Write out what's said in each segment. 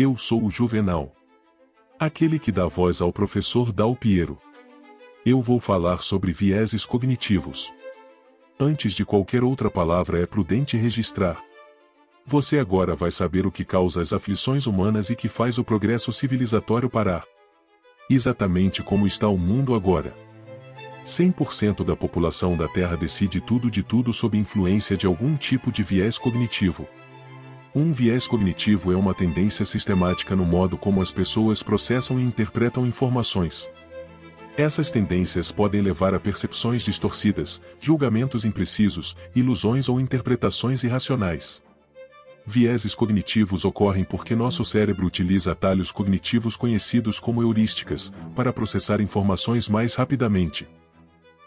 Eu sou o Juvenal. Aquele que dá voz ao professor Dal Piero. Eu vou falar sobre vieses cognitivos. Antes de qualquer outra palavra é prudente registrar. Você agora vai saber o que causa as aflições humanas e que faz o progresso civilizatório parar. Exatamente como está o mundo agora. 100% da população da Terra decide tudo de tudo sob influência de algum tipo de viés cognitivo. Um viés cognitivo é uma tendência sistemática no modo como as pessoas processam e interpretam informações. Essas tendências podem levar a percepções distorcidas, julgamentos imprecisos, ilusões ou interpretações irracionais. Vieses cognitivos ocorrem porque nosso cérebro utiliza atalhos cognitivos conhecidos como heurísticas, para processar informações mais rapidamente.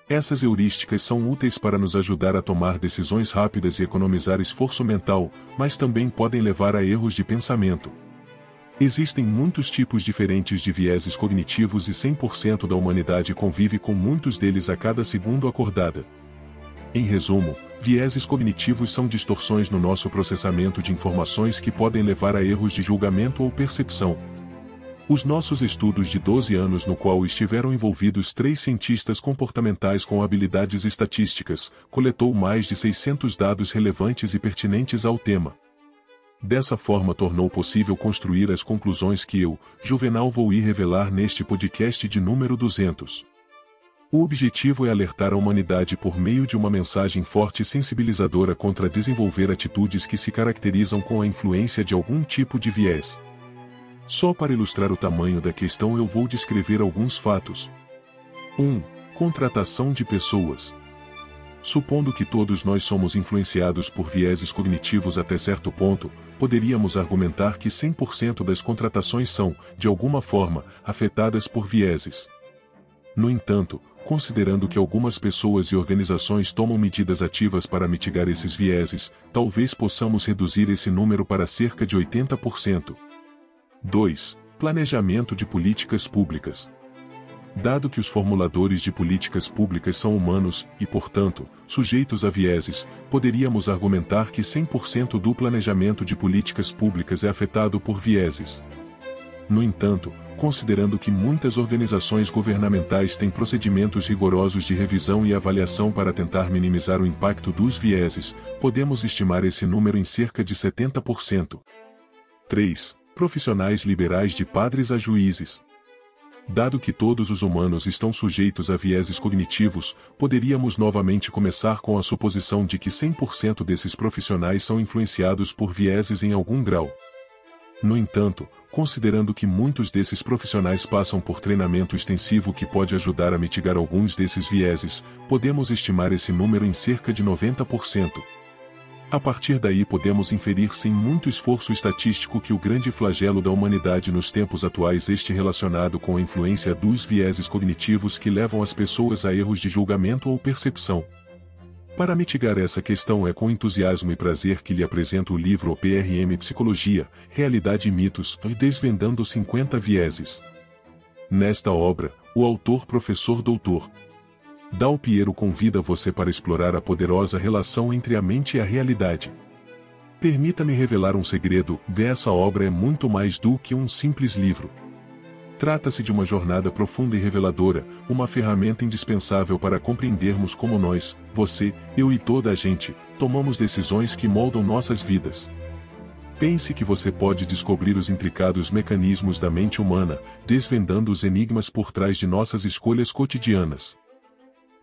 Essas heurísticas são úteis para nos ajudar a tomar decisões rápidas e economizar esforço mental, mas também podem levar a erros de pensamento. Existem muitos tipos diferentes de vieses cognitivos e 100% da humanidade convive com muitos deles a cada segundo acordada. Em resumo, vieses cognitivos são distorções no nosso processamento de informações que podem levar a erros de julgamento ou percepção. Os nossos estudos de 12 anos no qual estiveram envolvidos três cientistas comportamentais com habilidades estatísticas, coletou mais de 600 dados relevantes e pertinentes ao tema. Dessa forma tornou possível construir as conclusões que eu, Juvenal vou ir revelar neste podcast de número 200. O objetivo é alertar a humanidade por meio de uma mensagem forte e sensibilizadora contra desenvolver atitudes que se caracterizam com a influência de algum tipo de viés. Só para ilustrar o tamanho da questão eu vou descrever alguns fatos. 1. Contratação de pessoas. Supondo que todos nós somos influenciados por vieses cognitivos até certo ponto, poderíamos argumentar que 100% das contratações são, de alguma forma, afetadas por vieses. No entanto, considerando que algumas pessoas e organizações tomam medidas ativas para mitigar esses vieses, talvez possamos reduzir esse número para cerca de 80%. 2. Planejamento de políticas públicas. Dado que os formuladores de políticas públicas são humanos e, portanto, sujeitos a vieses, poderíamos argumentar que 100% do planejamento de políticas públicas é afetado por vieses. No entanto, considerando que muitas organizações governamentais têm procedimentos rigorosos de revisão e avaliação para tentar minimizar o impacto dos vieses, podemos estimar esse número em cerca de 70%. 3. Profissionais liberais de padres a juízes. Dado que todos os humanos estão sujeitos a vieses cognitivos, poderíamos novamente começar com a suposição de que 100% desses profissionais são influenciados por vieses em algum grau. No entanto, considerando que muitos desses profissionais passam por treinamento extensivo que pode ajudar a mitigar alguns desses vieses, podemos estimar esse número em cerca de 90%. A partir daí podemos inferir sem muito esforço estatístico que o grande flagelo da humanidade nos tempos atuais este relacionado com a influência dos vieses cognitivos que levam as pessoas a erros de julgamento ou percepção. Para mitigar essa questão é com entusiasmo e prazer que lhe apresento o livro PRM Psicologia, Realidade e Mitos, Desvendando 50 Vieses. Nesta obra, o autor professor doutor Dal Piero convida você para explorar a poderosa relação entre a mente e a realidade. Permita-me revelar um segredo, essa obra é muito mais do que um simples livro. Trata-se de uma jornada profunda e reveladora, uma ferramenta indispensável para compreendermos como nós, você, eu e toda a gente, tomamos decisões que moldam nossas vidas. Pense que você pode descobrir os intricados mecanismos da mente humana, desvendando os enigmas por trás de nossas escolhas cotidianas.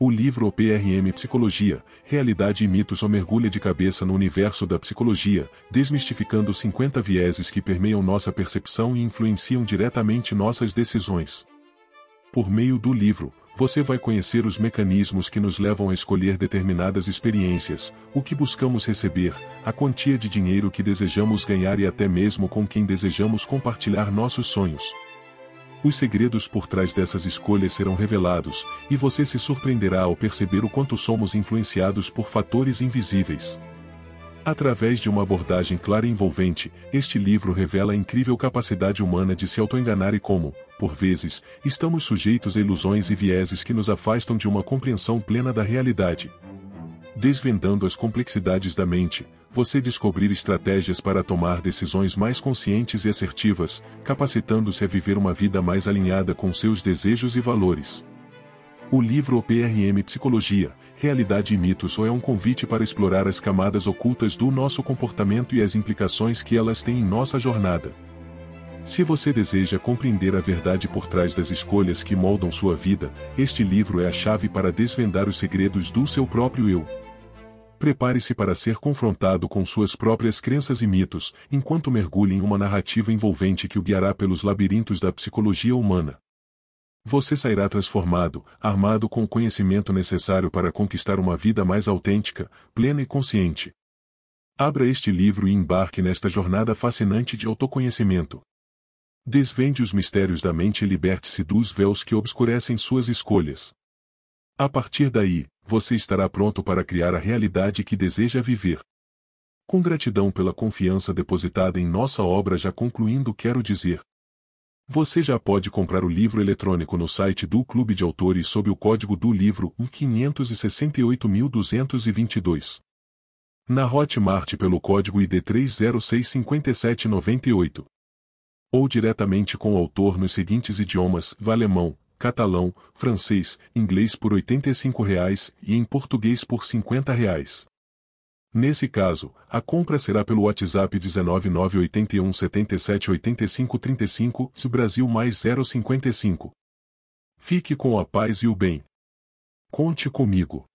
O livro OPRM Psicologia, Realidade e Mitos ou mergulha de cabeça no universo da psicologia, desmistificando 50 vieses que permeiam nossa percepção e influenciam diretamente nossas decisões. Por meio do livro, você vai conhecer os mecanismos que nos levam a escolher determinadas experiências, o que buscamos receber, a quantia de dinheiro que desejamos ganhar e até mesmo com quem desejamos compartilhar nossos sonhos. Os segredos por trás dessas escolhas serão revelados, e você se surpreenderá ao perceber o quanto somos influenciados por fatores invisíveis. Através de uma abordagem clara e envolvente, este livro revela a incrível capacidade humana de se autoenganar e como, por vezes, estamos sujeitos a ilusões e vieses que nos afastam de uma compreensão plena da realidade. Desvendando as complexidades da mente, você descobrir estratégias para tomar decisões mais conscientes e assertivas, capacitando-se a viver uma vida mais alinhada com seus desejos e valores. O livro OPRM Psicologia, Realidade e Mitos é um convite para explorar as camadas ocultas do nosso comportamento e as implicações que elas têm em nossa jornada. Se você deseja compreender a verdade por trás das escolhas que moldam sua vida, este livro é a chave para desvendar os segredos do seu próprio eu. Prepare-se para ser confrontado com suas próprias crenças e mitos, enquanto mergulhe em uma narrativa envolvente que o guiará pelos labirintos da psicologia humana. Você sairá transformado, armado com o conhecimento necessário para conquistar uma vida mais autêntica, plena e consciente. Abra este livro e embarque nesta jornada fascinante de autoconhecimento. Desvende os mistérios da mente e liberte-se dos véus que obscurecem suas escolhas. A partir daí, você estará pronto para criar a realidade que deseja viver. Com gratidão pela confiança depositada em nossa obra já concluindo quero dizer. Você já pode comprar o livro eletrônico no site do Clube de Autores sob o código do livro 1568222. Na Hotmart pelo código ID 3065798 ou diretamente com o autor nos seguintes idiomas, alemão, catalão, francês, inglês por R$ 85,00 e em português por R$ 50,00. Nesse caso, a compra será pelo WhatsApp 19981 77 85 35, Brasil mais 055. Fique com a paz e o bem. Conte comigo.